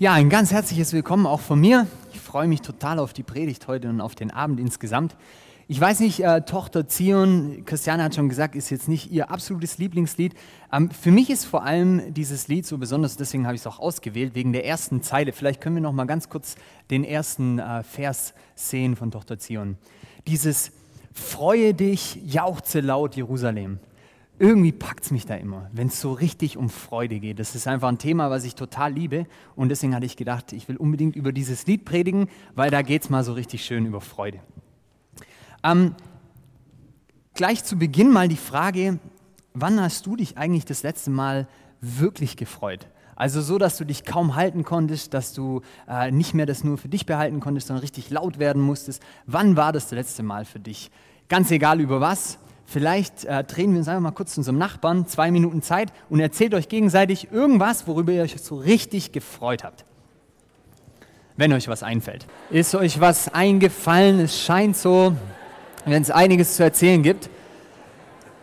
Ja, ein ganz herzliches Willkommen auch von mir. Ich freue mich total auf die Predigt heute und auf den Abend insgesamt. Ich weiß nicht, äh, Tochter Zion, Christiane hat schon gesagt, ist jetzt nicht ihr absolutes Lieblingslied. Ähm, für mich ist vor allem dieses Lied so besonders, deswegen habe ich es auch ausgewählt, wegen der ersten Zeile. Vielleicht können wir noch mal ganz kurz den ersten äh, Vers sehen von Tochter Zion. Dieses Freue dich, jauchze laut Jerusalem irgendwie packt es mich da immer, wenn es so richtig um Freude geht. Das ist einfach ein Thema, was ich total liebe. Und deswegen hatte ich gedacht, ich will unbedingt über dieses Lied predigen, weil da geht es mal so richtig schön über Freude. Ähm, gleich zu Beginn mal die Frage, wann hast du dich eigentlich das letzte Mal wirklich gefreut? Also so, dass du dich kaum halten konntest, dass du äh, nicht mehr das nur für dich behalten konntest, sondern richtig laut werden musstest. Wann war das das letzte Mal für dich? Ganz egal über was, Vielleicht äh, drehen wir uns einfach mal kurz zu unserem Nachbarn, zwei Minuten Zeit und erzählt euch gegenseitig irgendwas, worüber ihr euch so richtig gefreut habt. Wenn euch was einfällt. Ist euch was eingefallen? Es scheint so, wenn es einiges zu erzählen gibt.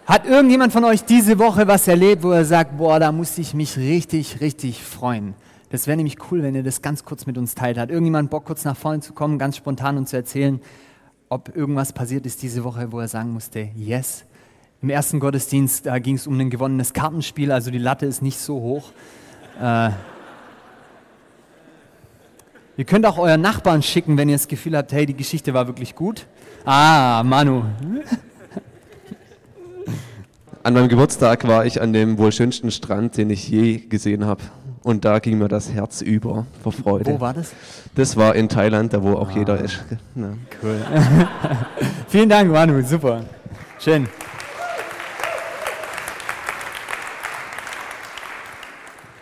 Hat irgendjemand von euch diese Woche was erlebt, wo er sagt, boah, da musste ich mich richtig, richtig freuen? Das wäre nämlich cool, wenn ihr das ganz kurz mit uns teilt. Hat irgendjemand Bock, kurz nach vorne zu kommen, ganz spontan und zu erzählen, ob irgendwas passiert ist diese Woche, wo er sagen musste, yes. Im ersten Gottesdienst da ging es um ein gewonnenes Kartenspiel, also die Latte ist nicht so hoch. Äh, ihr könnt auch euren Nachbarn schicken, wenn ihr das Gefühl habt, hey, die Geschichte war wirklich gut. Ah, Manu. An meinem Geburtstag war ich an dem wohl schönsten Strand, den ich je gesehen habe. Und da ging mir das Herz über vor Freude. Wo war das? Das war in Thailand, da wo auch ah. jeder ist. Ja. Cool. Vielen Dank, Manu, super. Schön.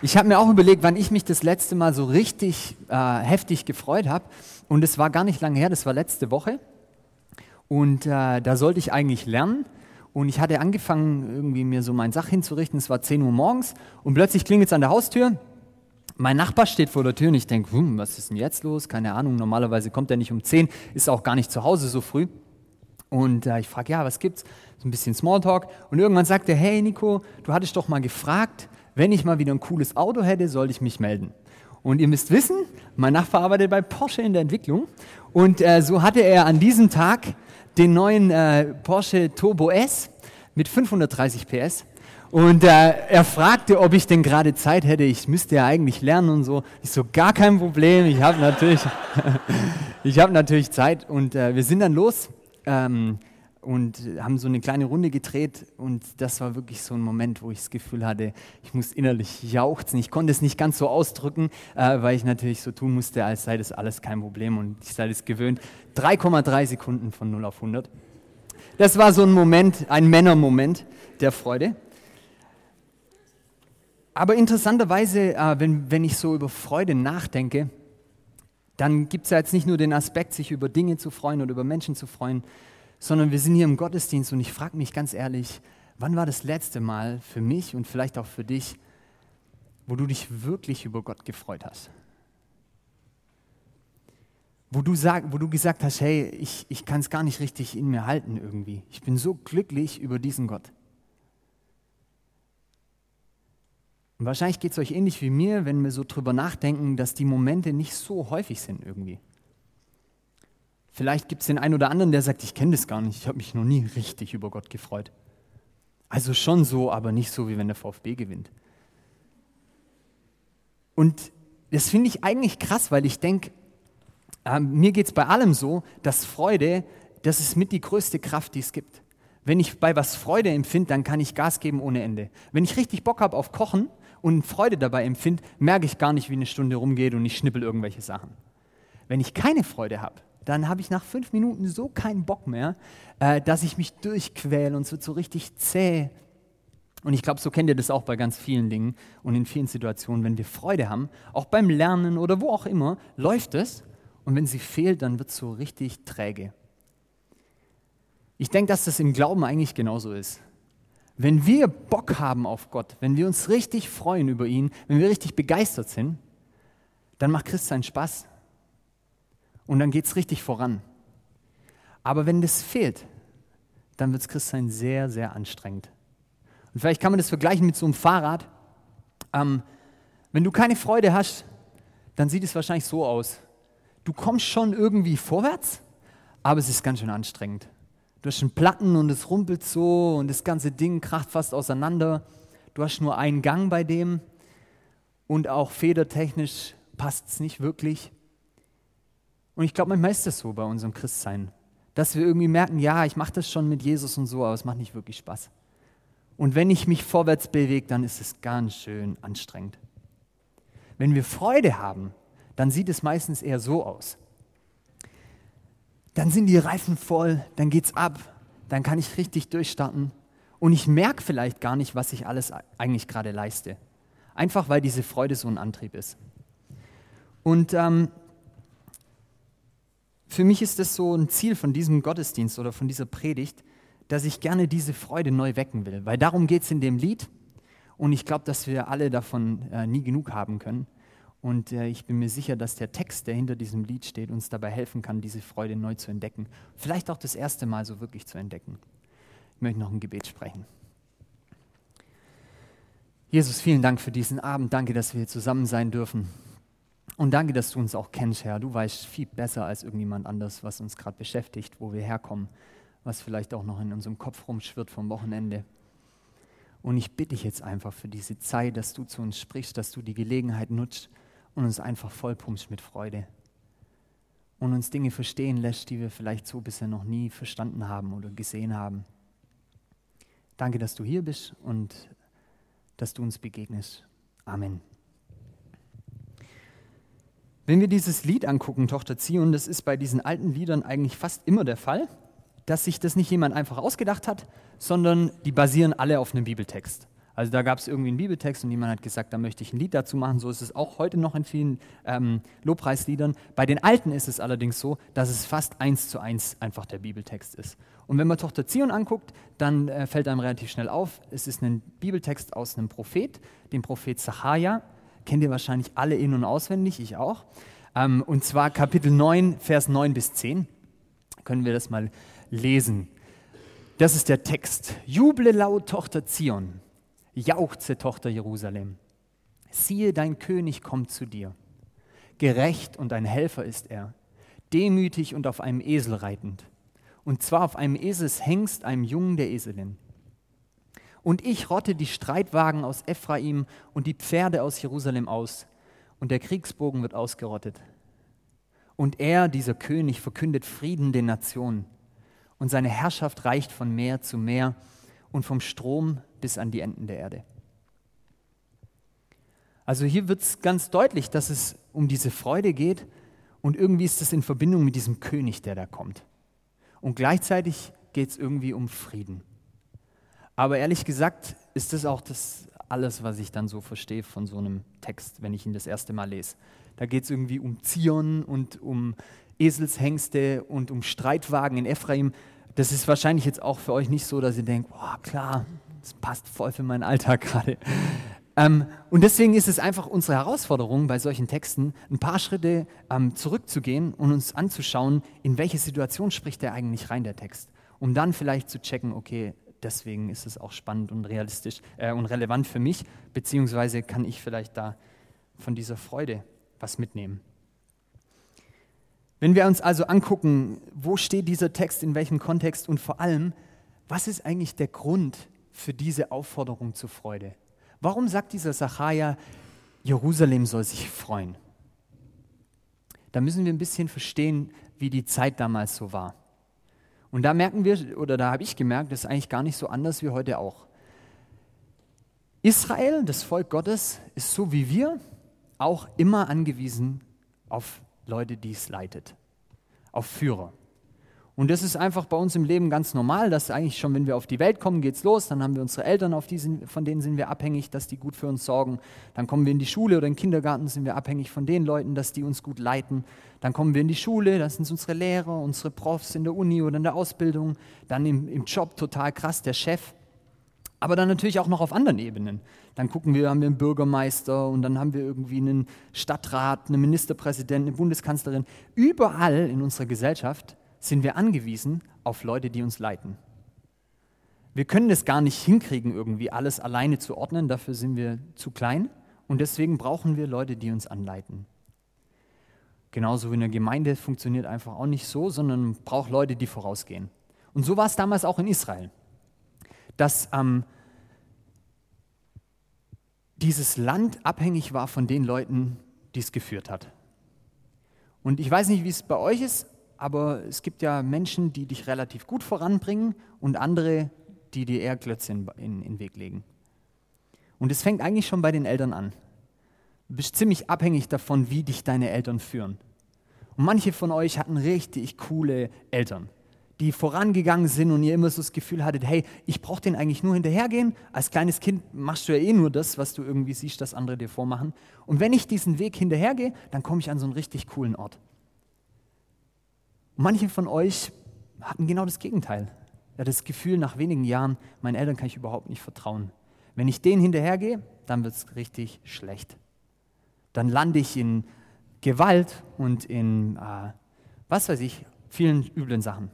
Ich habe mir auch überlegt, wann ich mich das letzte Mal so richtig äh, heftig gefreut habe. Und es war gar nicht lange her, das war letzte Woche. Und äh, da sollte ich eigentlich lernen. Und ich hatte angefangen, irgendwie mir so mein Sach hinzurichten. Es war 10 Uhr morgens und plötzlich klingelt es an der Haustür. Mein Nachbar steht vor der Tür und ich denke, hm, was ist denn jetzt los? Keine Ahnung, normalerweise kommt er nicht um 10, ist auch gar nicht zu Hause so früh. Und äh, ich frage, ja, was gibt's? So ein bisschen Smalltalk. Und irgendwann sagt er, hey Nico, du hattest doch mal gefragt, wenn ich mal wieder ein cooles Auto hätte, soll ich mich melden. Und ihr müsst wissen, mein Nachbar arbeitet bei Porsche in der Entwicklung. Und äh, so hatte er an diesem Tag den neuen äh, Porsche Turbo S mit 530 PS und äh, er fragte, ob ich denn gerade Zeit hätte. Ich müsste ja eigentlich lernen und so. Ich so, gar kein Problem. Ich habe natürlich, ich natürlich Zeit. Und äh, wir sind dann los ähm, und haben so eine kleine Runde gedreht. Und das war wirklich so ein Moment, wo ich das Gefühl hatte, ich muss innerlich jauchzen. Ich konnte es nicht ganz so ausdrücken, äh, weil ich natürlich so tun musste, als sei das alles kein Problem. Und ich sei das gewöhnt. 3,3 Sekunden von 0 auf 100. Das war so ein Moment, ein Männermoment der Freude. Aber interessanterweise, äh, wenn, wenn ich so über Freude nachdenke, dann gibt es ja jetzt nicht nur den Aspekt, sich über Dinge zu freuen oder über Menschen zu freuen, sondern wir sind hier im Gottesdienst und ich frage mich ganz ehrlich, wann war das letzte Mal für mich und vielleicht auch für dich, wo du dich wirklich über Gott gefreut hast? Wo du, sag, wo du gesagt hast, hey, ich, ich kann es gar nicht richtig in mir halten irgendwie. Ich bin so glücklich über diesen Gott. Und wahrscheinlich geht es euch ähnlich wie mir, wenn wir so drüber nachdenken, dass die Momente nicht so häufig sind irgendwie. Vielleicht gibt es den einen oder anderen, der sagt, ich kenne das gar nicht, ich habe mich noch nie richtig über Gott gefreut. Also schon so, aber nicht so, wie wenn der VfB gewinnt. Und das finde ich eigentlich krass, weil ich denke, äh, mir geht es bei allem so, dass Freude, das ist mit die größte Kraft, die es gibt. Wenn ich bei was Freude empfinde, dann kann ich Gas geben ohne Ende. Wenn ich richtig Bock habe auf Kochen, und Freude dabei empfinde, merke ich gar nicht, wie eine Stunde rumgeht und ich schnippel irgendwelche Sachen. Wenn ich keine Freude habe, dann habe ich nach fünf Minuten so keinen Bock mehr, äh, dass ich mich durchquäle und wird so richtig zäh. Und ich glaube, so kennt ihr das auch bei ganz vielen Dingen und in vielen Situationen. Wenn wir Freude haben, auch beim Lernen oder wo auch immer, läuft es. Und wenn sie fehlt, dann wird es so richtig träge. Ich denke, dass das im Glauben eigentlich genauso ist. Wenn wir Bock haben auf Gott, wenn wir uns richtig freuen über ihn, wenn wir richtig begeistert sind, dann macht Christsein Spaß. Und dann geht es richtig voran. Aber wenn das fehlt, dann wird Christsein sehr, sehr anstrengend. Und vielleicht kann man das vergleichen mit so einem Fahrrad. Ähm, wenn du keine Freude hast, dann sieht es wahrscheinlich so aus. Du kommst schon irgendwie vorwärts, aber es ist ganz schön anstrengend. Du hast schon Platten und es rumpelt so und das ganze Ding kracht fast auseinander. Du hast nur einen Gang bei dem und auch federtechnisch passt es nicht wirklich. Und ich glaube, manchmal ist das so bei unserem Christsein, dass wir irgendwie merken, ja, ich mache das schon mit Jesus und so, aber es macht nicht wirklich Spaß. Und wenn ich mich vorwärts bewege, dann ist es ganz schön anstrengend. Wenn wir Freude haben, dann sieht es meistens eher so aus. Dann sind die Reifen voll, dann geht's ab, dann kann ich richtig durchstarten und ich merke vielleicht gar nicht, was ich alles eigentlich gerade leiste. Einfach weil diese Freude so ein Antrieb ist. Und ähm, für mich ist das so ein Ziel von diesem Gottesdienst oder von dieser Predigt, dass ich gerne diese Freude neu wecken will. Weil darum geht es in dem Lied. Und ich glaube, dass wir alle davon äh, nie genug haben können. Und äh, ich bin mir sicher, dass der Text, der hinter diesem Lied steht, uns dabei helfen kann, diese Freude neu zu entdecken. Vielleicht auch das erste Mal so wirklich zu entdecken. Ich möchte noch ein Gebet sprechen. Jesus, vielen Dank für diesen Abend. Danke, dass wir hier zusammen sein dürfen. Und danke, dass du uns auch kennst, Herr. Du weißt viel besser als irgendjemand anders, was uns gerade beschäftigt, wo wir herkommen was vielleicht auch noch in unserem Kopf rumschwirrt vom Wochenende. Und ich bitte dich jetzt einfach für diese Zeit, dass du zu uns sprichst, dass du die Gelegenheit nutzt und uns einfach vollpumpst mit Freude. Und uns Dinge verstehen lässt, die wir vielleicht so bisher noch nie verstanden haben oder gesehen haben. Danke, dass du hier bist und dass du uns begegnest. Amen. Wenn wir dieses Lied angucken, Tochter Zion, das ist bei diesen alten Liedern eigentlich fast immer der Fall dass sich das nicht jemand einfach ausgedacht hat, sondern die basieren alle auf einem Bibeltext. Also da gab es irgendwie einen Bibeltext und jemand hat gesagt, da möchte ich ein Lied dazu machen. So ist es auch heute noch in vielen ähm, Lobpreisliedern. Bei den alten ist es allerdings so, dass es fast eins zu eins einfach der Bibeltext ist. Und wenn man Tochter Zion anguckt, dann äh, fällt einem relativ schnell auf, es ist ein Bibeltext aus einem Prophet, dem Prophet Zacharia. Kennt ihr wahrscheinlich alle in- und auswendig, ich auch. Ähm, und zwar Kapitel 9, Vers 9 bis 10. Können wir das mal lesen. Das ist der Text. Juble laut, Tochter Zion. Jauchze, Tochter Jerusalem. Siehe, dein König kommt zu dir. Gerecht und ein Helfer ist er, demütig und auf einem Esel reitend. Und zwar auf einem Eselshengst, einem Jungen der Eselin. Und ich rotte die Streitwagen aus Ephraim und die Pferde aus Jerusalem aus, und der Kriegsbogen wird ausgerottet. Und er, dieser König, verkündet Frieden den Nationen und seine Herrschaft reicht von Meer zu Meer und vom Strom bis an die Enden der Erde. Also hier wird es ganz deutlich, dass es um diese Freude geht und irgendwie ist es in Verbindung mit diesem König, der da kommt. Und gleichzeitig geht es irgendwie um Frieden. Aber ehrlich gesagt ist das auch das alles, was ich dann so verstehe von so einem Text, wenn ich ihn das erste Mal lese. Da geht es irgendwie um Zion und um Eselshengste und um Streitwagen in Ephraim. Das ist wahrscheinlich jetzt auch für euch nicht so, dass ihr denkt, boah, klar, das passt voll für meinen Alltag gerade. Ähm, und deswegen ist es einfach unsere Herausforderung bei solchen Texten, ein paar Schritte ähm, zurückzugehen und uns anzuschauen, in welche Situation spricht der eigentlich rein, der Text. Um dann vielleicht zu checken, okay, deswegen ist es auch spannend und realistisch äh, und relevant für mich, beziehungsweise kann ich vielleicht da von dieser Freude was mitnehmen. Wenn wir uns also angucken, wo steht dieser Text, in welchem Kontext und vor allem, was ist eigentlich der Grund für diese Aufforderung zur Freude? Warum sagt dieser Sacharja, Jerusalem soll sich freuen? Da müssen wir ein bisschen verstehen, wie die Zeit damals so war. Und da merken wir, oder da habe ich gemerkt, das ist eigentlich gar nicht so anders wie heute auch. Israel, das Volk Gottes, ist so wie wir auch immer angewiesen auf Leute, die es leitet, auf Führer. Und das ist einfach bei uns im Leben ganz normal, dass eigentlich schon, wenn wir auf die Welt kommen, geht's los. Dann haben wir unsere Eltern, auf die sind, von denen sind wir abhängig, dass die gut für uns sorgen. Dann kommen wir in die Schule oder in den Kindergarten, sind wir abhängig von den Leuten, dass die uns gut leiten. Dann kommen wir in die Schule, das sind unsere Lehrer, unsere Profs in der Uni oder in der Ausbildung. Dann im, im Job total krass, der Chef aber dann natürlich auch noch auf anderen Ebenen. Dann gucken wir, haben wir einen Bürgermeister und dann haben wir irgendwie einen Stadtrat, einen Ministerpräsidenten, eine Bundeskanzlerin. Überall in unserer Gesellschaft sind wir angewiesen auf Leute, die uns leiten. Wir können das gar nicht hinkriegen, irgendwie alles alleine zu ordnen, dafür sind wir zu klein und deswegen brauchen wir Leute, die uns anleiten. Genauso wie eine Gemeinde funktioniert einfach auch nicht so, sondern braucht Leute, die vorausgehen. Und so war es damals auch in Israel, dass ähm, dieses Land abhängig war von den Leuten, die es geführt hat. Und ich weiß nicht, wie es bei euch ist, aber es gibt ja Menschen, die dich relativ gut voranbringen und andere, die dir eher Klötze in, den Weg legen. Und es fängt eigentlich schon bei den Eltern an. Du bist ziemlich abhängig davon, wie dich deine Eltern führen. Und manche von euch hatten richtig coole Eltern, die vorangegangen sind und ihr immer so das Gefühl hattet, hey, ich brauche den eigentlich nur hinterhergehen. Als kleines Kind machst du ja eh nur das, was du irgendwie siehst, dass andere dir vormachen. Und wenn ich diesen Weg hinterhergehe, dann komme ich an so einen richtig coolen Ort. Manche von euch hatten genau das Gegenteil. Ja, das Gefühl, nach wenigen Jahren, meinen Eltern kann ich überhaupt nicht vertrauen. Wenn ich denen hinterhergehe, dann wird es richtig schlecht dann lande ich in Gewalt und in, äh, was weiß ich, vielen üblen Sachen.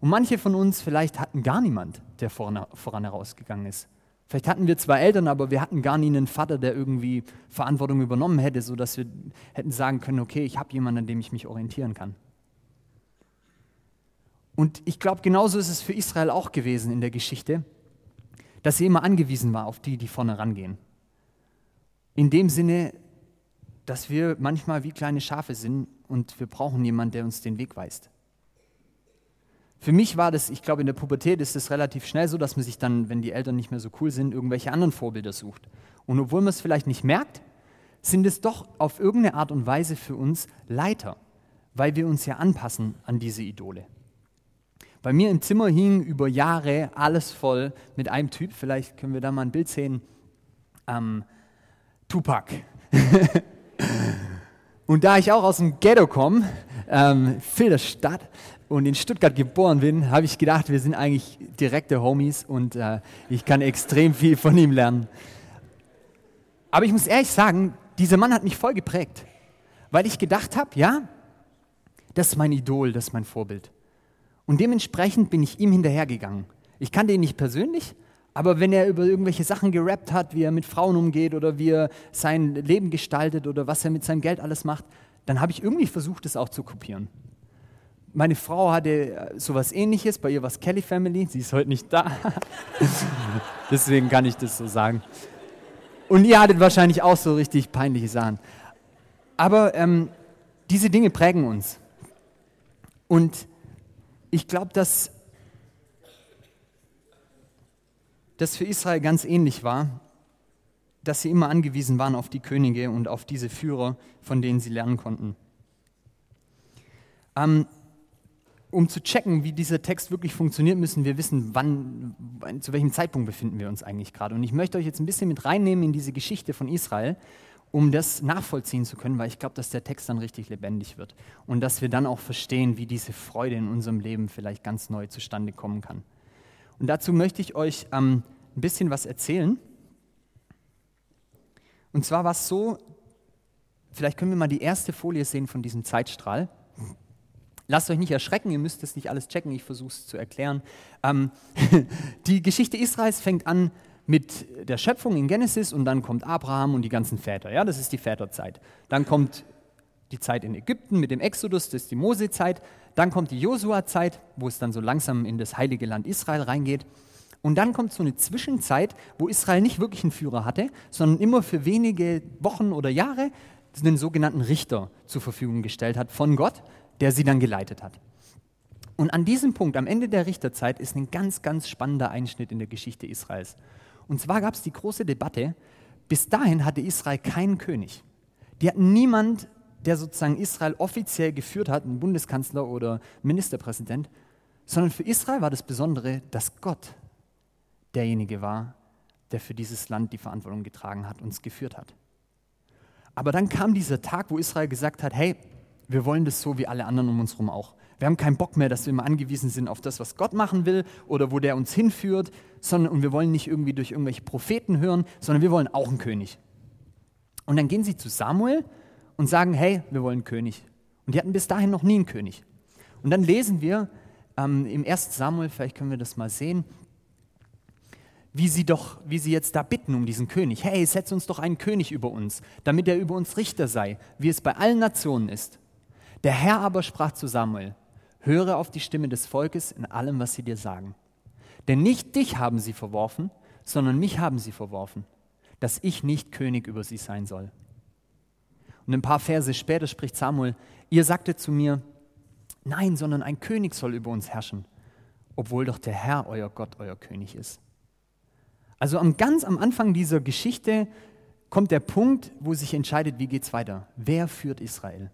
Und manche von uns vielleicht hatten gar niemand, der voran, voran herausgegangen ist. Vielleicht hatten wir zwei Eltern, aber wir hatten gar nie einen Vater, der irgendwie Verantwortung übernommen hätte, sodass wir hätten sagen können, okay, ich habe jemanden, an dem ich mich orientieren kann. Und ich glaube, genauso ist es für Israel auch gewesen in der Geschichte, dass sie immer angewiesen war auf die, die vorne rangehen. In dem Sinne, dass wir manchmal wie kleine Schafe sind und wir brauchen jemanden, der uns den Weg weist. Für mich war das, ich glaube, in der Pubertät ist es relativ schnell so, dass man sich dann, wenn die Eltern nicht mehr so cool sind, irgendwelche anderen Vorbilder sucht. Und obwohl man es vielleicht nicht merkt, sind es doch auf irgendeine Art und Weise für uns Leiter, weil wir uns ja anpassen an diese Idole. Bei mir im Zimmer hing über Jahre alles voll mit einem Typ, vielleicht können wir da mal ein Bild sehen, ähm, Tupac. Und da ich auch aus dem Ghetto komme, ähm, Filderstadt, und in Stuttgart geboren bin, habe ich gedacht, wir sind eigentlich direkte Homies und äh, ich kann extrem viel von ihm lernen. Aber ich muss ehrlich sagen, dieser Mann hat mich voll geprägt, weil ich gedacht habe, ja, das ist mein Idol, das ist mein Vorbild. Und dementsprechend bin ich ihm hinterhergegangen. Ich kannte ihn nicht persönlich, aber wenn er über irgendwelche Sachen gerappt hat, wie er mit Frauen umgeht oder wie er sein Leben gestaltet oder was er mit seinem Geld alles macht, dann habe ich irgendwie versucht, das auch zu kopieren. Meine Frau hatte äh, sowas ähnliches, bei ihr war es Kelly Family, sie ist heute nicht da. Deswegen kann ich das so sagen. Und ihr hattet wahrscheinlich auch so richtig peinliche Sachen. Aber ähm, diese Dinge prägen uns. Und ich glaube, dass das für Israel ganz ähnlich war, dass sie immer angewiesen waren auf die Könige und auf diese Führer, von denen sie lernen konnten. Ähm, um zu checken, wie dieser Text wirklich funktioniert, müssen wir wissen, wann, zu welchem Zeitpunkt befinden wir uns eigentlich gerade. Und ich möchte euch jetzt ein bisschen mit reinnehmen in diese Geschichte von Israel, um das nachvollziehen zu können, weil ich glaube, dass der Text dann richtig lebendig wird und dass wir dann auch verstehen, wie diese Freude in unserem Leben vielleicht ganz neu zustande kommen kann. Und dazu möchte ich euch ähm, ein bisschen was erzählen. Und zwar war es so, vielleicht können wir mal die erste Folie sehen von diesem Zeitstrahl. Lasst euch nicht erschrecken, ihr müsst es nicht alles checken, ich versuche es zu erklären. Ähm, die Geschichte Israels fängt an mit der Schöpfung in Genesis und dann kommt Abraham und die ganzen Väter. Ja, das ist die Väterzeit. Dann kommt die Zeit in Ägypten mit dem Exodus, das ist die Mosezeit. Dann kommt die Josua-Zeit, wo es dann so langsam in das heilige Land Israel reingeht. Und dann kommt so eine Zwischenzeit, wo Israel nicht wirklich einen Führer hatte, sondern immer für wenige Wochen oder Jahre einen sogenannten Richter zur Verfügung gestellt hat von Gott, der sie dann geleitet hat. Und an diesem Punkt, am Ende der Richterzeit, ist ein ganz, ganz spannender Einschnitt in der Geschichte Israels. Und zwar gab es die große Debatte, bis dahin hatte Israel keinen König. Die hatten niemand der sozusagen Israel offiziell geführt hat, ein Bundeskanzler oder Ministerpräsident, sondern für Israel war das Besondere, dass Gott derjenige war, der für dieses Land die Verantwortung getragen hat und es geführt hat. Aber dann kam dieser Tag, wo Israel gesagt hat, hey, wir wollen das so wie alle anderen um uns herum auch. Wir haben keinen Bock mehr, dass wir immer angewiesen sind auf das, was Gott machen will oder wo der uns hinführt, sondern und wir wollen nicht irgendwie durch irgendwelche Propheten hören, sondern wir wollen auch einen König. Und dann gehen sie zu Samuel und sagen, hey, wir wollen einen König. Und die hatten bis dahin noch nie einen König. Und dann lesen wir ähm, im 1. Samuel, vielleicht können wir das mal sehen, wie sie doch, wie sie jetzt da bitten um diesen König. Hey, setz uns doch einen König über uns, damit er über uns Richter sei, wie es bei allen Nationen ist. Der Herr aber sprach zu Samuel, höre auf die Stimme des Volkes in allem, was sie dir sagen. Denn nicht dich haben sie verworfen, sondern mich haben sie verworfen, dass ich nicht König über sie sein soll. Und ein paar Verse später spricht Samuel, ihr sagtet zu mir, nein, sondern ein König soll über uns herrschen, obwohl doch der Herr euer Gott euer König ist. Also am, ganz am Anfang dieser Geschichte kommt der Punkt, wo sich entscheidet, wie geht es weiter. Wer führt Israel?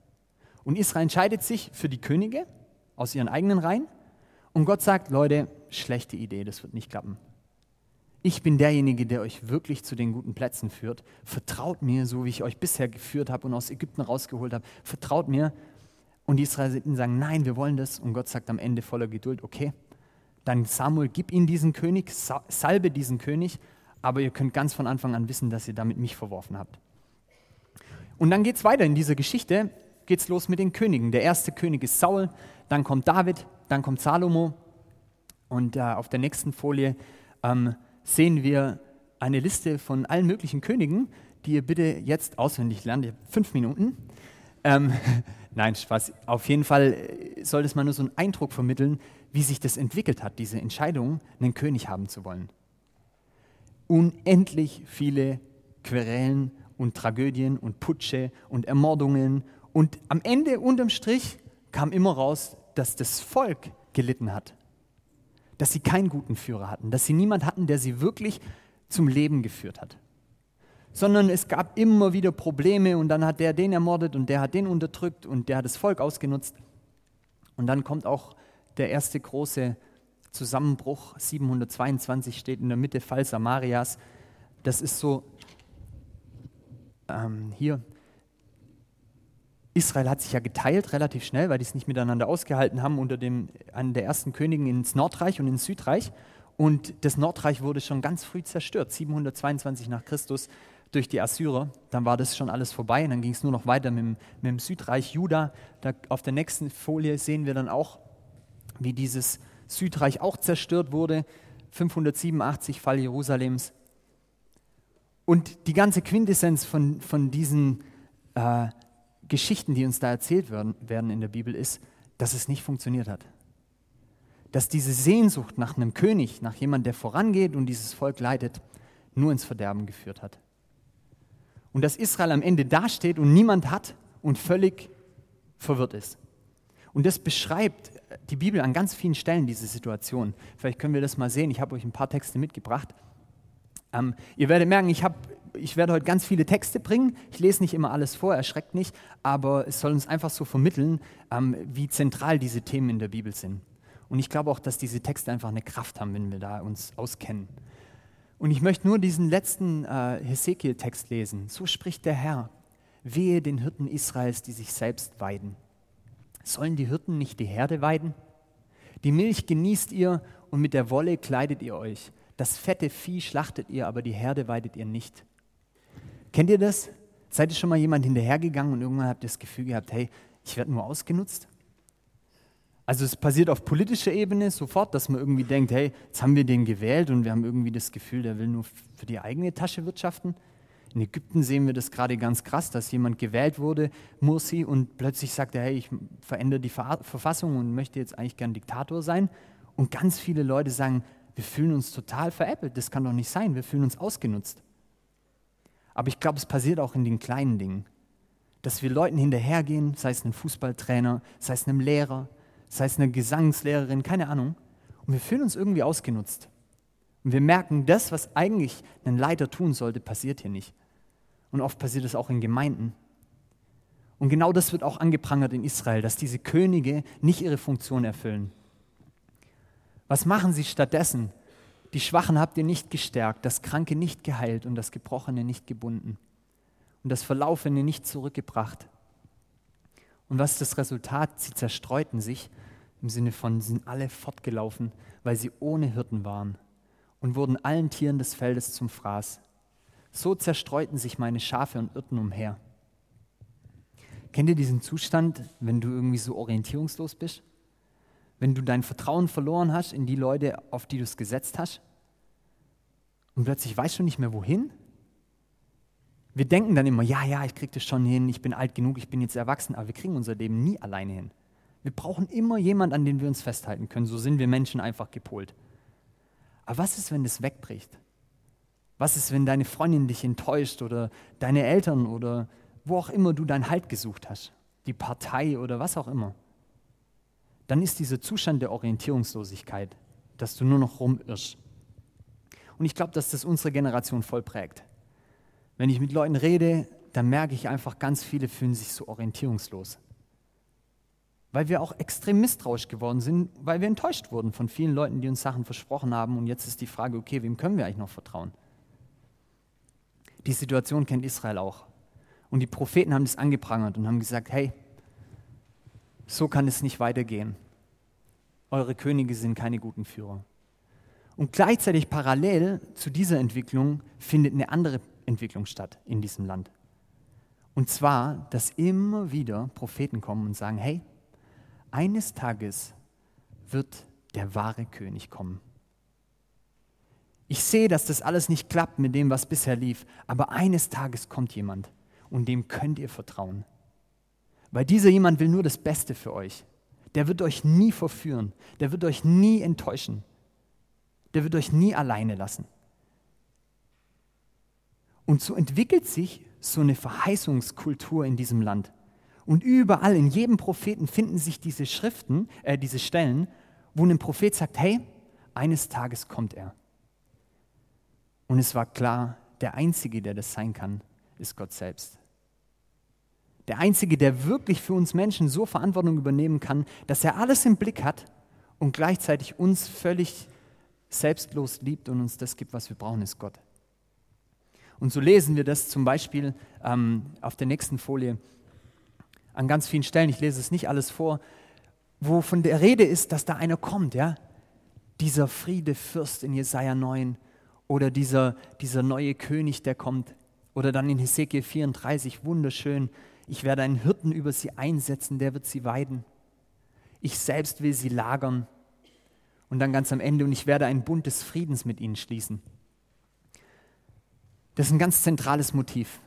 Und Israel entscheidet sich für die Könige aus ihren eigenen Reihen. Und Gott sagt, Leute, schlechte Idee, das wird nicht klappen. Ich bin derjenige, der euch wirklich zu den guten Plätzen führt. Vertraut mir, so wie ich euch bisher geführt habe und aus Ägypten rausgeholt habe. Vertraut mir. Und die Israeliten sagen, nein, wir wollen das. Und Gott sagt am Ende voller Geduld, okay, dann Samuel, gib ihnen diesen König, salbe diesen König, aber ihr könnt ganz von Anfang an wissen, dass ihr damit mich verworfen habt. Und dann geht es weiter in dieser Geschichte, geht es los mit den Königen. Der erste König ist Saul, dann kommt David, dann kommt Salomo. Und äh, auf der nächsten Folie ähm, sehen wir eine Liste von allen möglichen Königen, die ihr bitte jetzt auswendig lernt. Ihr habt fünf Minuten. Ähm, Nein, Spaß. Auf jeden Fall äh, soll es mal nur so einen Eindruck vermitteln, wie sich das entwickelt hat, diese Entscheidung, einen König haben zu wollen. Unendlich viele Querelen und Tragödien und Putsche und Ermordungen. Und am Ende, unterm Strich, kam immer raus, dass das Volk gelitten hat. Dass sie keinen guten Führer hatten, dass sie niemand hatten, der sie wirklich zum Leben geführt hat sondern es gab immer wieder Probleme und dann hat der den ermordet und der hat den unterdrückt und der hat das Volk ausgenutzt. Und dann kommt auch der erste große Zusammenbruch, 722 steht in der Mitte, Fall Samarias. Das ist so, ähm, hier, Israel hat sich ja geteilt relativ schnell, weil die es nicht miteinander ausgehalten haben unter dem, einem der ersten Königen ins Nordreich und ins Südreich. Und das Nordreich wurde schon ganz früh zerstört, 722 nach Christus durch die Assyrer, dann war das schon alles vorbei und dann ging es nur noch weiter mit dem, mit dem Südreich Juda. Da, auf der nächsten Folie sehen wir dann auch, wie dieses Südreich auch zerstört wurde. 587 Fall Jerusalems. Und die ganze Quintessenz von, von diesen äh, Geschichten, die uns da erzählt werden, werden in der Bibel, ist, dass es nicht funktioniert hat. Dass diese Sehnsucht nach einem König, nach jemandem, der vorangeht und dieses Volk leitet, nur ins Verderben geführt hat und dass Israel am Ende dasteht und niemand hat und völlig verwirrt ist. Und das beschreibt die Bibel an ganz vielen Stellen, diese Situation. Vielleicht können wir das mal sehen. Ich habe euch ein paar Texte mitgebracht. Ähm, ihr werdet merken, ich, hab, ich werde heute ganz viele Texte bringen. Ich lese nicht immer alles vor, erschreckt nicht, aber es soll uns einfach so vermitteln, ähm, wie zentral diese Themen in der Bibel sind. Und ich glaube auch, dass diese Texte einfach eine Kraft haben, wenn wir da uns auskennen. Und ich möchte nur diesen letzten äh, Hesekiel-Text lesen. So spricht der Herr. Wehe den Hirten Israels, die sich selbst weiden. Sollen die Hirten nicht die Herde weiden? Die Milch genießt ihr und mit der Wolle kleidet ihr euch. Das fette Vieh schlachtet ihr, aber die Herde weidet ihr nicht. Kennt ihr das? Seid ihr schon mal jemand hinterhergegangen und irgendwann habt ihr das Gefühl gehabt, hey, ich werde nur ausgenutzt? Also es passiert auf politischer Ebene sofort, dass man irgendwie denkt, hey, jetzt haben wir den gewählt und wir haben irgendwie das Gefühl, der will nur für die eigene Tasche wirtschaften. In Ägypten sehen wir das gerade ganz krass, dass jemand gewählt wurde, Mursi, und plötzlich sagt er, hey, ich verändere die Verfassung und möchte jetzt eigentlich gern Diktator sein. Und ganz viele Leute sagen, wir fühlen uns total veräppelt, das kann doch nicht sein, wir fühlen uns ausgenutzt. Aber ich glaube, es passiert auch in den kleinen Dingen, dass wir Leuten hinterhergehen, sei es einem Fußballtrainer, sei es einem Lehrer, sei es eine Gesangslehrerin, keine Ahnung. Und wir fühlen uns irgendwie ausgenutzt. Und wir merken, das, was eigentlich ein Leiter tun sollte, passiert hier nicht. Und oft passiert es auch in Gemeinden. Und genau das wird auch angeprangert in Israel, dass diese Könige nicht ihre Funktion erfüllen. Was machen sie stattdessen? Die Schwachen habt ihr nicht gestärkt, das Kranke nicht geheilt und das Gebrochene nicht gebunden und das Verlaufene nicht zurückgebracht. Und was ist das Resultat? Sie zerstreuten sich im Sinne von, sind alle fortgelaufen, weil sie ohne Hirten waren und wurden allen Tieren des Feldes zum Fraß. So zerstreuten sich meine Schafe und irrten umher. Kennt ihr diesen Zustand, wenn du irgendwie so orientierungslos bist? Wenn du dein Vertrauen verloren hast in die Leute, auf die du es gesetzt hast? Und plötzlich weißt du nicht mehr wohin? Wir denken dann immer, ja, ja, ich kriege das schon hin, ich bin alt genug, ich bin jetzt erwachsen, aber wir kriegen unser Leben nie alleine hin. Wir brauchen immer jemanden, an den wir uns festhalten können. So sind wir Menschen einfach gepolt. Aber was ist, wenn das wegbricht? Was ist, wenn deine Freundin dich enttäuscht oder deine Eltern oder wo auch immer du deinen Halt gesucht hast? Die Partei oder was auch immer. Dann ist dieser Zustand der Orientierungslosigkeit, dass du nur noch rumirrst. Und ich glaube, dass das unsere Generation voll prägt. Wenn ich mit Leuten rede, dann merke ich einfach, ganz viele fühlen sich so orientierungslos. Weil wir auch extrem misstrauisch geworden sind, weil wir enttäuscht wurden von vielen Leuten, die uns Sachen versprochen haben. Und jetzt ist die Frage, okay, wem können wir eigentlich noch vertrauen? Die Situation kennt Israel auch. Und die Propheten haben das angeprangert und haben gesagt, hey, so kann es nicht weitergehen. Eure Könige sind keine guten Führer. Und gleichzeitig parallel zu dieser Entwicklung findet eine andere Entwicklung statt in diesem Land. Und zwar, dass immer wieder Propheten kommen und sagen, hey, eines Tages wird der wahre König kommen. Ich sehe, dass das alles nicht klappt mit dem, was bisher lief, aber eines Tages kommt jemand und dem könnt ihr vertrauen. Weil dieser jemand will nur das Beste für euch. Der wird euch nie verführen, der wird euch nie enttäuschen, der wird euch nie alleine lassen. Und so entwickelt sich so eine Verheißungskultur in diesem Land. Und überall, in jedem Propheten finden sich diese Schriften, äh, diese Stellen, wo ein Prophet sagt, hey, eines Tages kommt er. Und es war klar, der Einzige, der das sein kann, ist Gott selbst. Der Einzige, der wirklich für uns Menschen so Verantwortung übernehmen kann, dass er alles im Blick hat und gleichzeitig uns völlig selbstlos liebt und uns das gibt, was wir brauchen, ist Gott. Und so lesen wir das zum Beispiel ähm, auf der nächsten Folie an ganz vielen Stellen, ich lese es nicht alles vor, wo von der Rede ist, dass da einer kommt, ja? Dieser Friedefürst in Jesaja 9 oder dieser, dieser neue König, der kommt. Oder dann in Hesekiel 34, wunderschön, ich werde einen Hirten über sie einsetzen, der wird sie weiden. Ich selbst will sie lagern. Und dann ganz am Ende, und ich werde einen Bund des Friedens mit ihnen schließen. Das ist ein ganz zentrales Motiv,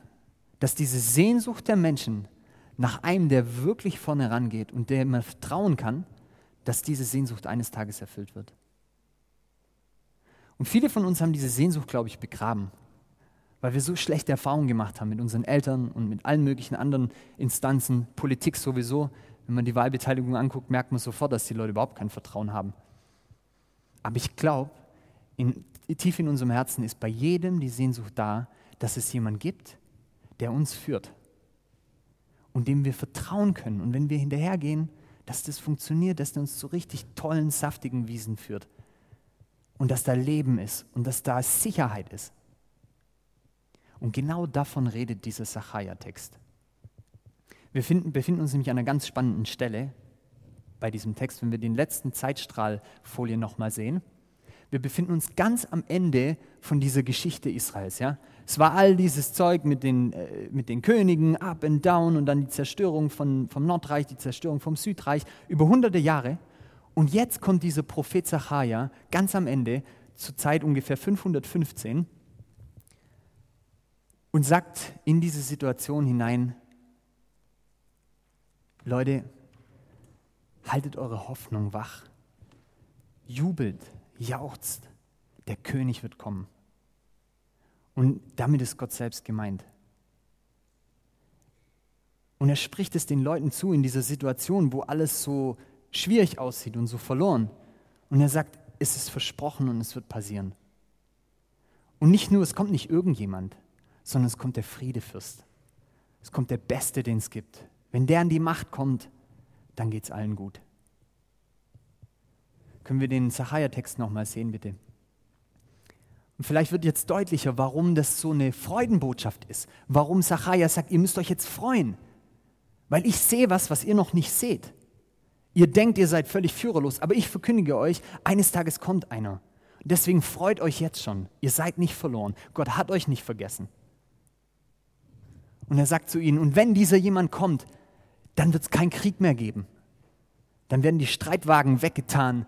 dass diese Sehnsucht der Menschen nach einem, der wirklich vorne rangeht und der man vertrauen kann, dass diese Sehnsucht eines Tages erfüllt wird. Und viele von uns haben diese Sehnsucht, glaube ich, begraben, weil wir so schlechte Erfahrungen gemacht haben mit unseren Eltern und mit allen möglichen anderen Instanzen, Politik sowieso. Wenn man die Wahlbeteiligung anguckt, merkt man sofort, dass die Leute überhaupt kein Vertrauen haben. Aber ich glaube, tief in unserem Herzen ist bei jedem die Sehnsucht da, dass es jemanden gibt, der uns führt und dem wir vertrauen können. Und wenn wir hinterhergehen, dass das funktioniert, dass der uns zu richtig tollen, saftigen Wiesen führt. Und dass da Leben ist und dass da Sicherheit ist. Und genau davon redet dieser Sacharja-Text. Wir finden, befinden uns nämlich an einer ganz spannenden Stelle bei diesem Text, wenn wir den letzten Zeitstrahlfolie nochmal sehen. Wir befinden uns ganz am Ende von dieser Geschichte Israels. Ja? Es war all dieses Zeug mit den, äh, mit den Königen, up and down und dann die Zerstörung von, vom Nordreich, die Zerstörung vom Südreich, über hunderte Jahre. Und jetzt kommt dieser Prophet Zacharia ganz am Ende, zur Zeit ungefähr 515, und sagt in diese Situation hinein, Leute, haltet eure Hoffnung wach, jubelt, jauchzt, der König wird kommen. Und damit ist Gott selbst gemeint. Und er spricht es den Leuten zu in dieser Situation, wo alles so schwierig aussieht und so verloren. Und er sagt, es ist versprochen und es wird passieren. Und nicht nur, es kommt nicht irgendjemand, sondern es kommt der Friedefürst. Es kommt der Beste, den es gibt. Wenn der an die Macht kommt, dann geht es allen gut. Können wir den Sacharja-Text nochmal sehen, bitte? Und vielleicht wird jetzt deutlicher, warum das so eine Freudenbotschaft ist. Warum Zachariah sagt, ihr müsst euch jetzt freuen. Weil ich sehe was, was ihr noch nicht seht. Ihr denkt, ihr seid völlig führerlos, aber ich verkündige euch, eines Tages kommt einer. Deswegen freut euch jetzt schon. Ihr seid nicht verloren. Gott hat euch nicht vergessen. Und er sagt zu ihnen, und wenn dieser jemand kommt, dann wird es keinen Krieg mehr geben. Dann werden die Streitwagen weggetan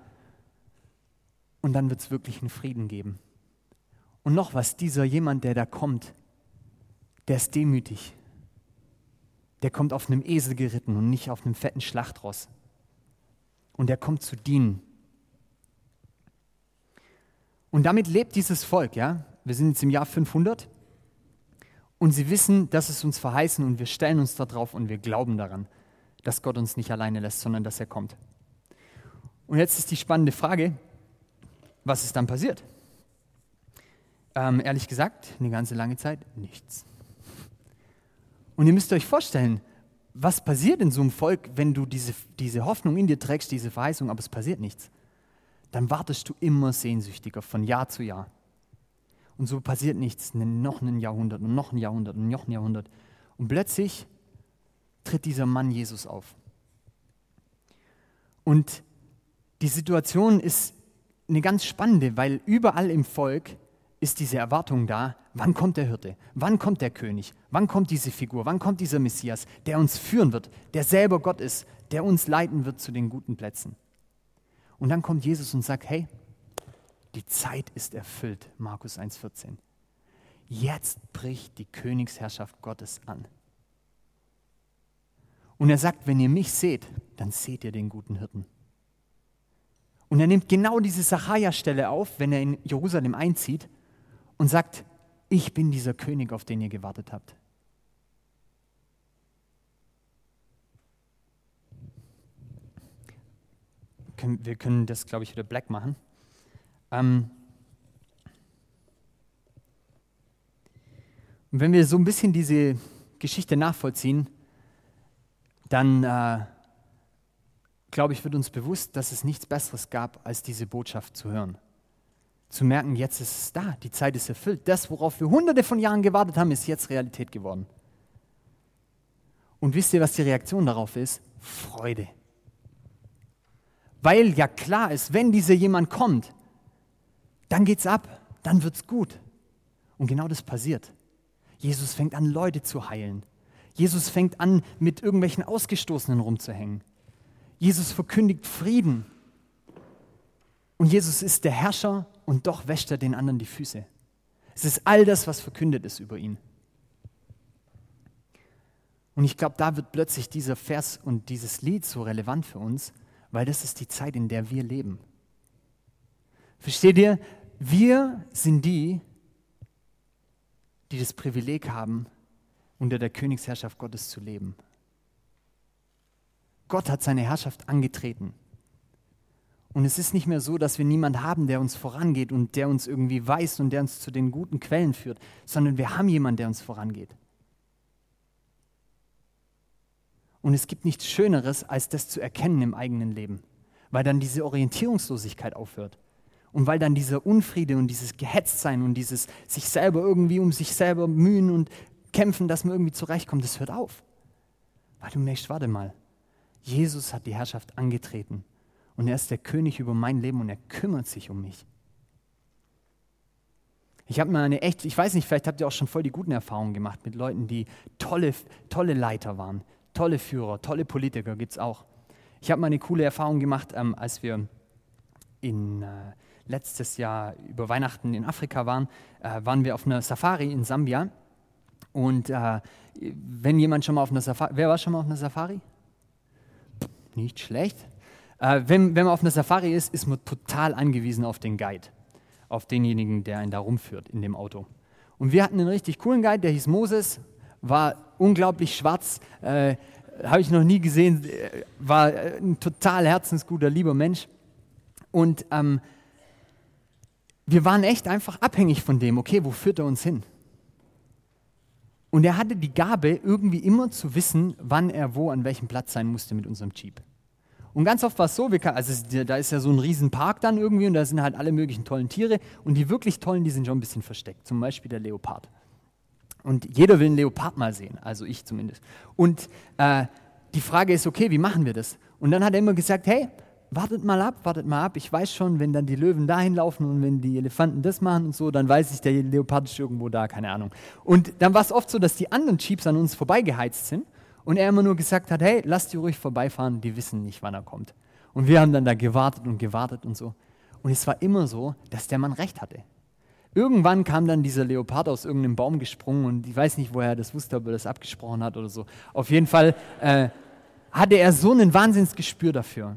und dann wird es wirklich einen Frieden geben. Und noch was, dieser jemand, der da kommt, der ist demütig. Der kommt auf einem Esel geritten und nicht auf einem fetten Schlachtross. Und er kommt zu dienen. Und damit lebt dieses Volk, ja. Wir sind jetzt im Jahr 500 und sie wissen, dass es uns verheißen und wir stellen uns darauf und wir glauben daran, dass Gott uns nicht alleine lässt, sondern dass er kommt. Und jetzt ist die spannende Frage, was ist dann passiert? Ähm, ehrlich gesagt, eine ganze lange Zeit nichts. Und ihr müsst euch vorstellen, was passiert in so einem Volk, wenn du diese, diese Hoffnung in dir trägst, diese Verheißung, aber es passiert nichts. Dann wartest du immer sehnsüchtiger von Jahr zu Jahr. Und so passiert nichts, noch ein Jahrhundert und noch ein Jahrhundert und noch ein Jahrhundert. Und plötzlich tritt dieser Mann Jesus auf. Und die Situation ist eine ganz spannende, weil überall im Volk ist diese Erwartung da, wann kommt der Hirte, wann kommt der König, wann kommt diese Figur, wann kommt dieser Messias, der uns führen wird, der selber Gott ist, der uns leiten wird zu den guten Plätzen. Und dann kommt Jesus und sagt, hey, die Zeit ist erfüllt, Markus 1.14. Jetzt bricht die Königsherrschaft Gottes an. Und er sagt, wenn ihr mich seht, dann seht ihr den guten Hirten. Und er nimmt genau diese Sachaja-Stelle auf, wenn er in Jerusalem einzieht und sagt, ich bin dieser König, auf den ihr gewartet habt. Wir können das, glaube ich, wieder black machen. Ähm und wenn wir so ein bisschen diese Geschichte nachvollziehen, dann äh, glaube ich, wird uns bewusst, dass es nichts Besseres gab, als diese Botschaft zu hören. Zu merken, jetzt ist es da, die Zeit ist erfüllt. Das, worauf wir hunderte von Jahren gewartet haben, ist jetzt Realität geworden. Und wisst ihr, was die Reaktion darauf ist? Freude. Weil ja klar ist, wenn dieser jemand kommt, dann geht's ab, dann wird's gut. Und genau das passiert. Jesus fängt an, Leute zu heilen. Jesus fängt an, mit irgendwelchen Ausgestoßenen rumzuhängen. Jesus verkündigt Frieden. Und Jesus ist der Herrscher und doch wäscht er den anderen die Füße. Es ist all das, was verkündet ist über ihn. Und ich glaube, da wird plötzlich dieser Vers und dieses Lied so relevant für uns, weil das ist die Zeit, in der wir leben. Versteht ihr? Wir sind die, die das Privileg haben, unter der Königsherrschaft Gottes zu leben. Gott hat seine Herrschaft angetreten. Und es ist nicht mehr so, dass wir niemanden haben, der uns vorangeht und der uns irgendwie weiß und der uns zu den guten Quellen führt, sondern wir haben jemanden, der uns vorangeht. Und es gibt nichts Schöneres, als das zu erkennen im eigenen Leben, weil dann diese Orientierungslosigkeit aufhört. Und weil dann dieser Unfriede und dieses Gehetztsein und dieses sich selber irgendwie um sich selber mühen und kämpfen, dass man irgendwie zurechtkommt, das hört auf. Weil du merkst, warte mal, Jesus hat die Herrschaft angetreten und er ist der König über mein Leben und er kümmert sich um mich. Ich habe mal eine echt, ich weiß nicht, vielleicht habt ihr auch schon voll die guten Erfahrungen gemacht mit Leuten, die tolle, tolle Leiter waren, tolle Führer, tolle Politiker gibt es auch. Ich habe mal eine coole Erfahrung gemacht, ähm, als wir in, äh, letztes Jahr über Weihnachten in Afrika waren, äh, waren wir auf einer Safari in Sambia. Und äh, wenn jemand schon mal auf einer Safari, wer war schon mal auf einer Safari? Nicht schlecht. Äh, wenn, wenn man auf einer Safari ist, ist man total angewiesen auf den Guide, auf denjenigen, der einen da rumführt in dem Auto. Und wir hatten einen richtig coolen Guide, der hieß Moses, war unglaublich schwarz, äh, habe ich noch nie gesehen, äh, war äh, ein total herzensguter, lieber Mensch. Und ähm, wir waren echt einfach abhängig von dem, okay, wo führt er uns hin? Und er hatte die Gabe, irgendwie immer zu wissen, wann er wo an welchem Platz sein musste mit unserem Jeep. Und ganz oft war es so, kann, also da ist ja so ein Riesenpark dann irgendwie und da sind halt alle möglichen tollen Tiere und die wirklich tollen, die sind schon ein bisschen versteckt. Zum Beispiel der Leopard. Und jeder will einen Leopard mal sehen, also ich zumindest. Und äh, die Frage ist, okay, wie machen wir das? Und dann hat er immer gesagt, hey, wartet mal ab, wartet mal ab. Ich weiß schon, wenn dann die Löwen dahin laufen und wenn die Elefanten das machen und so, dann weiß ich, der Leopard ist irgendwo da, keine Ahnung. Und dann war es oft so, dass die anderen Jeeps an uns vorbeigeheizt sind und er immer nur gesagt hat, hey, lasst die ruhig vorbeifahren, die wissen nicht, wann er kommt. Und wir haben dann da gewartet und gewartet und so. Und es war immer so, dass der Mann recht hatte. Irgendwann kam dann dieser Leopard aus irgendeinem Baum gesprungen und ich weiß nicht, woher er das wusste, ob er das abgesprochen hat oder so. Auf jeden Fall äh, hatte er so ein Wahnsinnsgespür dafür.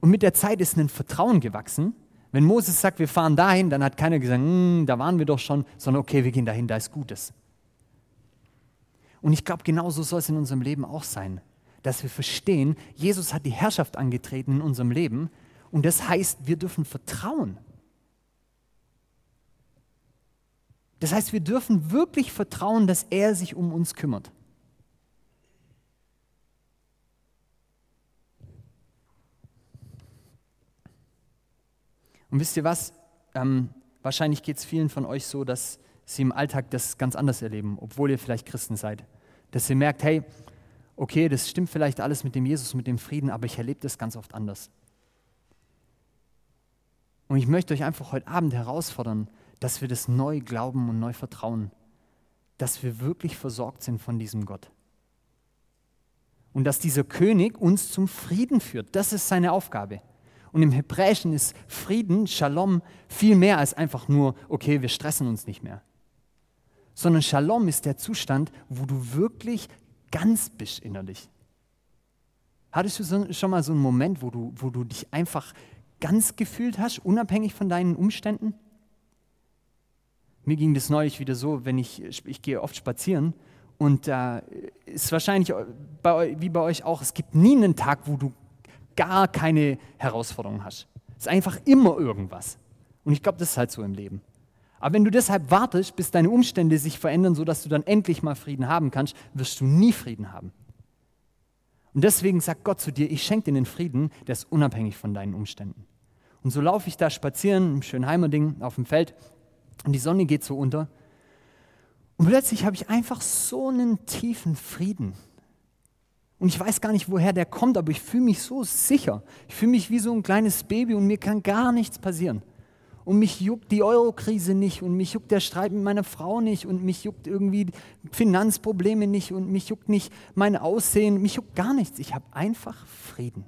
Und mit der Zeit ist ein Vertrauen gewachsen. Wenn Moses sagt, wir fahren dahin, dann hat keiner gesagt, hm, da waren wir doch schon, sondern okay, wir gehen dahin, da ist Gutes. Und ich glaube, genauso soll es in unserem Leben auch sein, dass wir verstehen, Jesus hat die Herrschaft angetreten in unserem Leben und das heißt, wir dürfen vertrauen. Das heißt, wir dürfen wirklich vertrauen, dass er sich um uns kümmert. Und wisst ihr was? Ähm, wahrscheinlich geht es vielen von euch so, dass sie im Alltag das ganz anders erleben, obwohl ihr vielleicht Christen seid. Dass ihr merkt, hey, okay, das stimmt vielleicht alles mit dem Jesus, mit dem Frieden, aber ich erlebe das ganz oft anders. Und ich möchte euch einfach heute Abend herausfordern, dass wir das neu glauben und neu vertrauen, dass wir wirklich versorgt sind von diesem Gott. Und dass dieser König uns zum Frieden führt. Das ist seine Aufgabe. Und im Hebräischen ist Frieden, Shalom, viel mehr als einfach nur, okay, wir stressen uns nicht mehr. Sondern Shalom ist der Zustand, wo du wirklich ganz bist innerlich. Hattest du schon mal so einen Moment, wo du, wo du dich einfach ganz gefühlt hast, unabhängig von deinen Umständen? Mir ging das neulich wieder so, wenn ich, ich gehe oft spazieren und äh, ist wahrscheinlich bei, wie bei euch auch, es gibt nie einen Tag, wo du gar keine Herausforderungen hast. Es ist einfach immer irgendwas. Und ich glaube, das ist halt so im Leben. Aber wenn du deshalb wartest, bis deine Umstände sich verändern, sodass du dann endlich mal Frieden haben kannst, wirst du nie Frieden haben. Und deswegen sagt Gott zu dir, ich schenke dir den Frieden, der ist unabhängig von deinen Umständen. Und so laufe ich da spazieren im Schönheimer-Ding auf dem Feld und die Sonne geht so unter. Und plötzlich habe ich einfach so einen tiefen Frieden. Und ich weiß gar nicht, woher der kommt, aber ich fühle mich so sicher. Ich fühle mich wie so ein kleines Baby und mir kann gar nichts passieren. Und mich juckt die Eurokrise nicht und mich juckt der Streit mit meiner Frau nicht und mich juckt irgendwie Finanzprobleme nicht und mich juckt nicht mein Aussehen, mich juckt gar nichts. Ich habe einfach Frieden.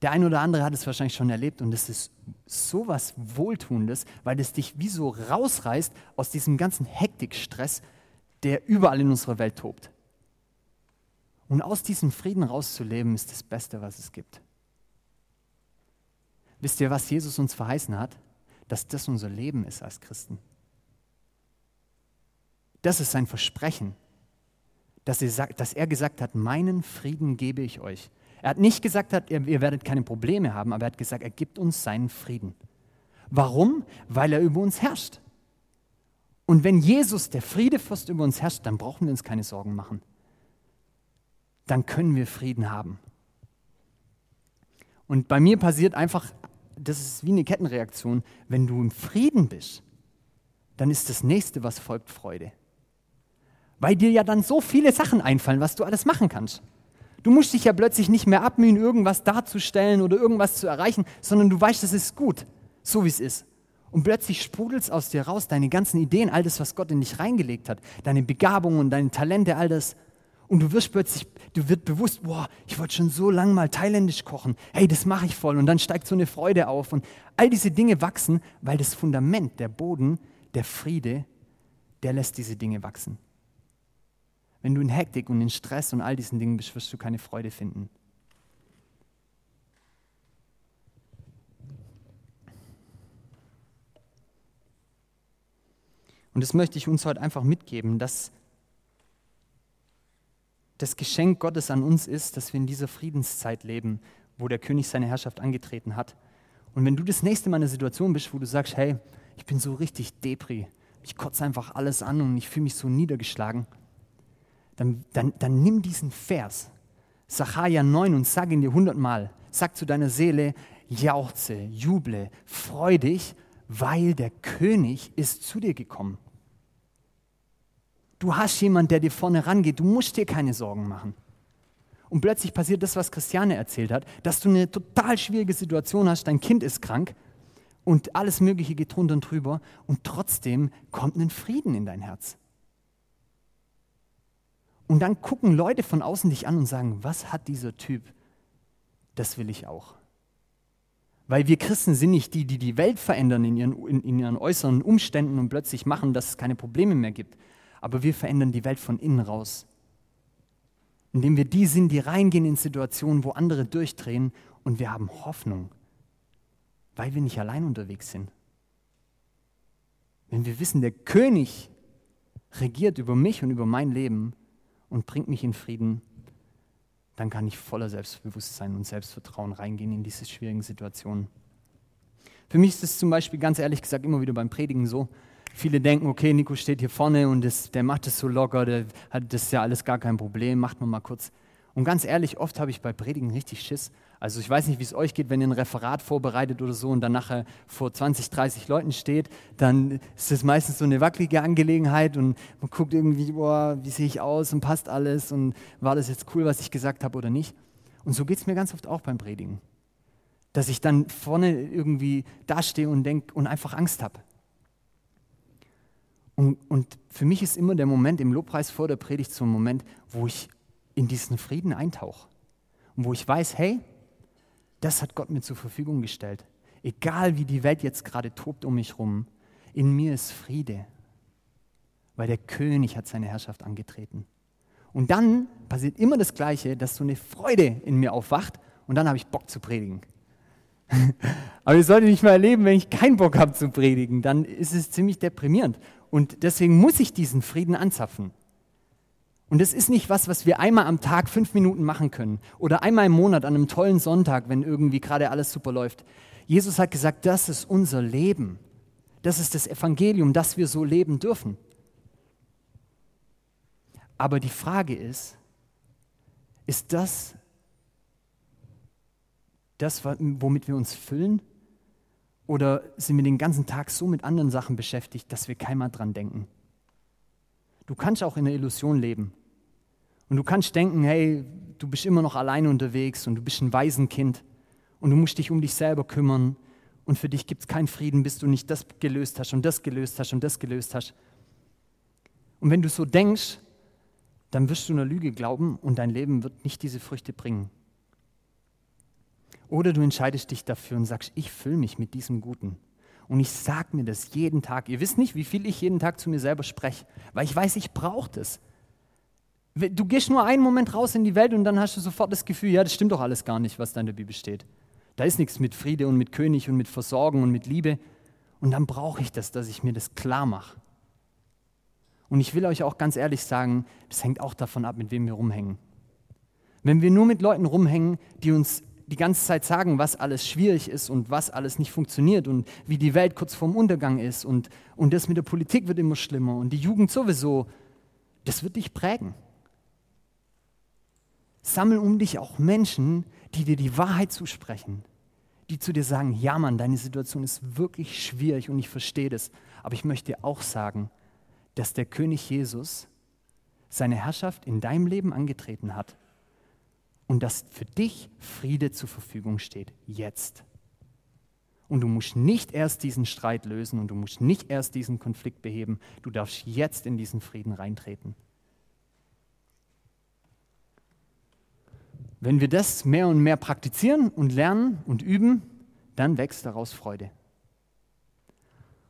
Der eine oder andere hat es wahrscheinlich schon erlebt und es ist so was Wohltuendes, weil es dich wie so rausreißt aus diesem ganzen Hektikstress, der überall in unserer Welt tobt. Und aus diesem Frieden rauszuleben, ist das Beste, was es gibt. Wisst ihr, was Jesus uns verheißen hat? Dass das unser Leben ist als Christen. Das ist sein Versprechen, dass er, gesagt hat, meinen Frieden gebe ich euch. Er hat nicht gesagt, ihr werdet keine Probleme haben, aber er hat gesagt, er gibt uns seinen Frieden. Warum? Weil er über uns herrscht. Und wenn Jesus, der Friedefürst, über uns herrscht, dann brauchen wir uns keine Sorgen machen. Dann können wir Frieden haben. Und bei mir passiert einfach, das ist wie eine Kettenreaktion, wenn du im Frieden bist, dann ist das nächste, was folgt, Freude. Weil dir ja dann so viele Sachen einfallen, was du alles machen kannst. Du musst dich ja plötzlich nicht mehr abmühen, irgendwas darzustellen oder irgendwas zu erreichen, sondern du weißt, es ist gut, so wie es ist. Und plötzlich sprudelt es aus dir raus, deine ganzen Ideen, all das, was Gott in dich reingelegt hat, deine Begabungen, deine Talente, all das. Und du wirst plötzlich, du wirst bewusst, boah, ich wollte schon so lange mal thailändisch kochen. Hey, das mache ich voll. Und dann steigt so eine Freude auf. Und all diese Dinge wachsen, weil das Fundament, der Boden, der Friede, der lässt diese Dinge wachsen. Wenn du in Hektik und in Stress und all diesen Dingen bist, wirst du keine Freude finden. Und das möchte ich uns heute einfach mitgeben, dass das Geschenk Gottes an uns ist, dass wir in dieser Friedenszeit leben, wo der König seine Herrschaft angetreten hat. Und wenn du das nächste Mal in einer Situation bist, wo du sagst, hey, ich bin so richtig Depri, ich kotze einfach alles an und ich fühle mich so niedergeschlagen, dann, dann, dann nimm diesen Vers, Sacharja 9, und sag ihn dir hundertmal. Sag zu deiner Seele, jauchze, juble, freu dich, weil der König ist zu dir gekommen. Du hast jemanden, der dir vorne rangeht, du musst dir keine Sorgen machen. Und plötzlich passiert das, was Christiane erzählt hat, dass du eine total schwierige Situation hast, dein Kind ist krank und alles Mögliche geht drunter und drüber und trotzdem kommt ein Frieden in dein Herz. Und dann gucken Leute von außen dich an und sagen, was hat dieser Typ? Das will ich auch. Weil wir Christen sind nicht die, die die Welt verändern in ihren, in, in ihren äußeren Umständen und plötzlich machen, dass es keine Probleme mehr gibt. Aber wir verändern die Welt von innen raus. Indem wir die sind, die reingehen in Situationen, wo andere durchdrehen und wir haben Hoffnung, weil wir nicht allein unterwegs sind. Wenn wir wissen, der König regiert über mich und über mein Leben und bringt mich in Frieden, dann kann ich voller Selbstbewusstsein und Selbstvertrauen reingehen in diese schwierigen Situationen. Für mich ist es zum Beispiel ganz ehrlich gesagt immer wieder beim Predigen so. Viele denken, okay, Nico steht hier vorne und das, der macht es so locker, der hat das ja alles gar kein Problem, macht man mal kurz. Und ganz ehrlich, oft habe ich bei Predigen richtig Schiss. Also ich weiß nicht, wie es euch geht, wenn ihr ein Referat vorbereitet oder so und dann nachher vor 20, 30 Leuten steht, dann ist das meistens so eine wackelige Angelegenheit und man guckt irgendwie, boah, wie sehe ich aus und passt alles und war das jetzt cool, was ich gesagt habe oder nicht. Und so geht es mir ganz oft auch beim Predigen. Dass ich dann vorne irgendwie dastehe und denke und einfach Angst habe. Und, und für mich ist immer der Moment im Lobpreis vor der Predigt so ein Moment, wo ich in diesen Frieden eintauche. Und wo ich weiß, hey, das hat Gott mir zur Verfügung gestellt. Egal wie die Welt jetzt gerade tobt um mich rum, in mir ist Friede, weil der König hat seine Herrschaft angetreten. Und dann passiert immer das Gleiche, dass so eine Freude in mir aufwacht und dann habe ich Bock zu predigen. Aber ich sollte nicht mal erleben, wenn ich keinen Bock habe zu predigen, dann ist es ziemlich deprimierend. Und deswegen muss ich diesen Frieden anzapfen. Und das ist nicht was, was wir einmal am Tag fünf Minuten machen können oder einmal im Monat an einem tollen Sonntag, wenn irgendwie gerade alles super läuft. Jesus hat gesagt, das ist unser Leben. Das ist das Evangelium, dass wir so leben dürfen. Aber die Frage ist, ist das das, womit wir uns füllen? Oder sind wir den ganzen Tag so mit anderen Sachen beschäftigt, dass wir keinmal dran denken? Du kannst auch in der Illusion leben. Und du kannst denken, hey, du bist immer noch alleine unterwegs und du bist ein Waisenkind und du musst dich um dich selber kümmern und für dich gibt es keinen Frieden, bis du nicht das gelöst hast und das gelöst hast und das gelöst hast. Und wenn du so denkst, dann wirst du einer Lüge glauben und dein Leben wird nicht diese Früchte bringen. Oder du entscheidest dich dafür und sagst, ich fülle mich mit diesem Guten. Und ich sage mir das jeden Tag. Ihr wisst nicht, wie viel ich jeden Tag zu mir selber spreche, weil ich weiß, ich brauche das. Du gehst nur einen Moment raus in die Welt und dann hast du sofort das Gefühl, ja, das stimmt doch alles gar nicht, was da in der Bibel steht. Da ist nichts mit Friede und mit König und mit Versorgung und mit Liebe. Und dann brauche ich das, dass ich mir das klar mache. Und ich will euch auch ganz ehrlich sagen, das hängt auch davon ab, mit wem wir rumhängen. Wenn wir nur mit Leuten rumhängen, die uns die ganze Zeit sagen, was alles schwierig ist und was alles nicht funktioniert und wie die Welt kurz vorm Untergang ist und, und das mit der Politik wird immer schlimmer und die Jugend sowieso, das wird dich prägen. Sammel um dich auch Menschen, die dir die Wahrheit zusprechen, die zu dir sagen, ja Mann, deine Situation ist wirklich schwierig und ich verstehe das, aber ich möchte dir auch sagen, dass der König Jesus seine Herrschaft in deinem Leben angetreten hat und dass für dich Friede zur Verfügung steht, jetzt. Und du musst nicht erst diesen Streit lösen und du musst nicht erst diesen Konflikt beheben, du darfst jetzt in diesen Frieden reintreten. Wenn wir das mehr und mehr praktizieren und lernen und üben, dann wächst daraus Freude.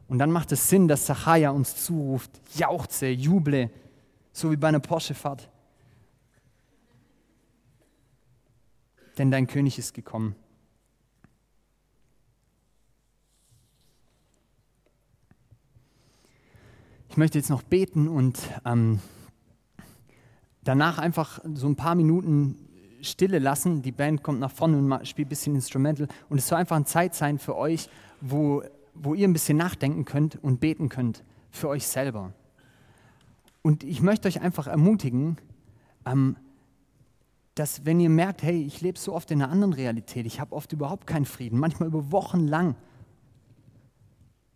Und dann macht es Sinn, dass Zachariah uns zuruft, jauchze, juble, so wie bei einer Porsche-Fahrt. Denn dein König ist gekommen. Ich möchte jetzt noch beten und ähm, danach einfach so ein paar Minuten Stille lassen. Die Band kommt nach vorne und spielt ein bisschen Instrumental. Und es soll einfach eine Zeit sein für euch, wo, wo ihr ein bisschen nachdenken könnt und beten könnt für euch selber. Und ich möchte euch einfach ermutigen, ähm, dass wenn ihr merkt, hey, ich lebe so oft in einer anderen Realität, ich habe oft überhaupt keinen Frieden, manchmal über Wochen lang,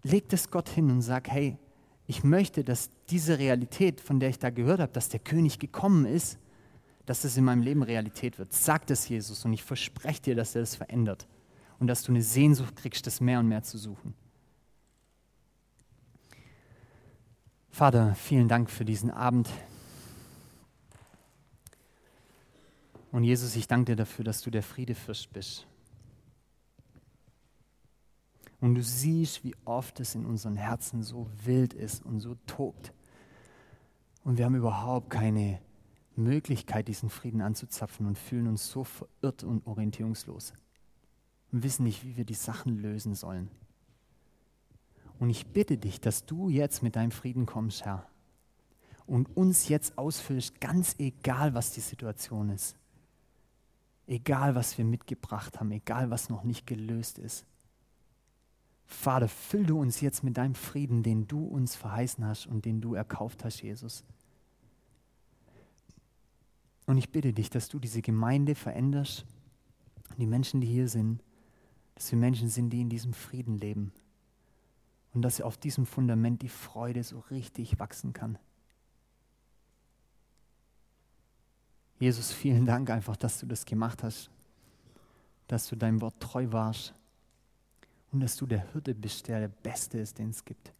legt es Gott hin und sagt, hey, ich möchte, dass diese Realität, von der ich da gehört habe, dass der König gekommen ist, dass das in meinem Leben Realität wird. Sag das Jesus und ich verspreche dir, dass er das verändert und dass du eine Sehnsucht kriegst, das mehr und mehr zu suchen. Vater, vielen Dank für diesen Abend. Und Jesus, ich danke dir dafür, dass du der Friedefürst bist. Und du siehst, wie oft es in unseren Herzen so wild ist und so tobt. Und wir haben überhaupt keine Möglichkeit, diesen Frieden anzuzapfen und fühlen uns so verirrt und orientierungslos. Und wissen nicht, wie wir die Sachen lösen sollen. Und ich bitte dich, dass du jetzt mit deinem Frieden kommst, Herr. Und uns jetzt ausfüllst, ganz egal, was die Situation ist. Egal, was wir mitgebracht haben, egal, was noch nicht gelöst ist. Vater, füll du uns jetzt mit deinem Frieden, den du uns verheißen hast und den du erkauft hast, Jesus. Und ich bitte dich, dass du diese Gemeinde veränderst, die Menschen, die hier sind, dass wir Menschen sind, die in diesem Frieden leben und dass auf diesem Fundament die Freude so richtig wachsen kann. Jesus, vielen Dank einfach, dass du das gemacht hast, dass du deinem Wort treu warst und dass du der Hirte bist, der der Beste ist, den es gibt.